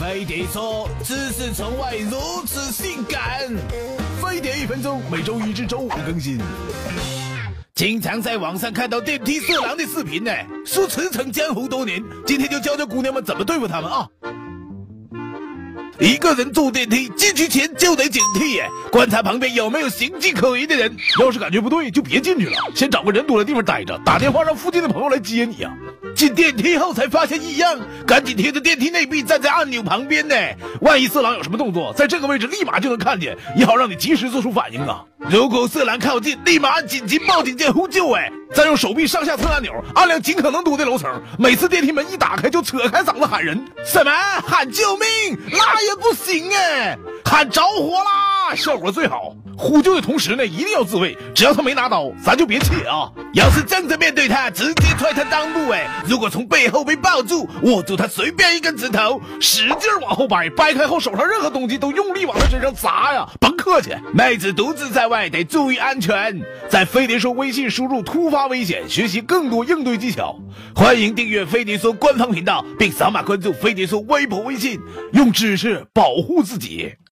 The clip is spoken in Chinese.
飞碟说：“知识从外如此性感。”飞碟一分钟，每周一至周五更新。经常在网上看到电梯色狼的视频呢，说驰骋江湖多年，今天就教教姑娘们怎么对付他们啊！一个人坐电梯进去前就得警惕耶，观察旁边有没有形迹可疑的人。要是感觉不对，就别进去了，先找个人多的地方待着，打电话让附近的朋友来接你啊。进电梯后才发现异样，赶紧贴着电梯内壁站在按钮旁边呢。万一色狼有什么动作，在这个位置立马就能看见，也好让你及时做出反应啊。如果色狼靠近，立马按紧急报警键呼救哎，再用手臂上下蹭按钮，按亮尽可能多的楼层。每次电梯门一打开，就扯开嗓子喊人，什么喊救命？那也不行哎，喊着火啦，效果最好。呼救的同时呢，一定要自卫，只要他没拿刀，咱就别切啊。要是正着面对他，直接踹他裆部哎。如果从背后被抱住，握住他随便一根指头，使劲往后掰，掰开后手上任何东西都用力往他身上砸呀，甭客气。妹子独自在外得注意安全，在飞碟说微信输入突发危险，学习更多应对技巧。欢迎订阅飞碟说官方频道，并扫码关注飞碟说微博微信，用知识保护自己。